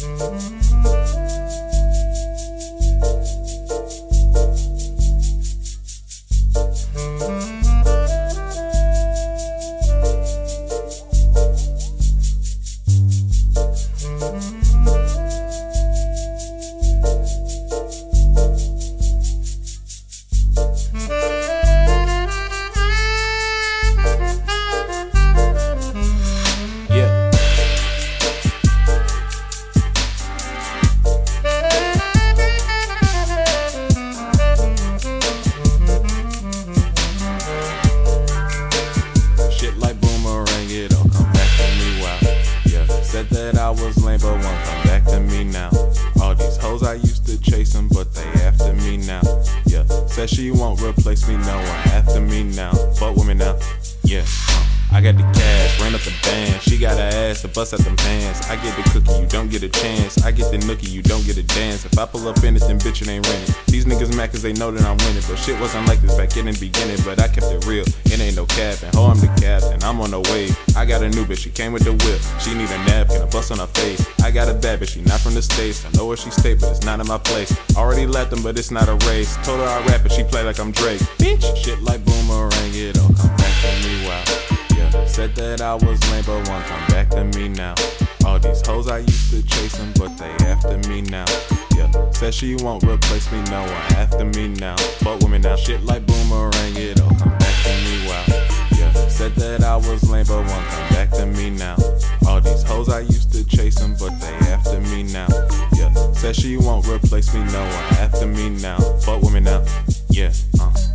Música was lame, but one come back to me now. All these hoes I used to chase them, but they after me now. Yeah, said she won't replace me, no one after me now. But women now, yeah. I got the cash, ran up the band. She got her ass to bust out them pants. I get the cookie, you don't get a chance. I get the nookie, you don't get a dance. If I pull up in it, then bitch, it ain't rented. These niggas mad cause they know that I'm winning. But shit wasn't like this back in the beginning. But I kept it real, it ain't no cap. And ho, I'm the captain, I'm on the wave. I got a new bitch, she came with the whip. She need a napkin, a bust on her face. I got a bad bitch, she not from the States. I know where she stay, but it's not in my place. Already left them, but it's not a race. Told her I rap, but she play like I'm Drake. Bitch, shit like boomerang, it all said that I was lame, but won't come back to me now. All these hoes I used to chase them, but they after me now. Yeah, said she won't replace me, no one after me now. Fuck me now, shit like boomerang, it all come back to me, wow. Yeah, said that I was lame, but won't come back to me now. All these hoes I used to chase them, but they after me now. Yeah, said she won't replace me, no one after me now. Fuck me now, yeah, uh.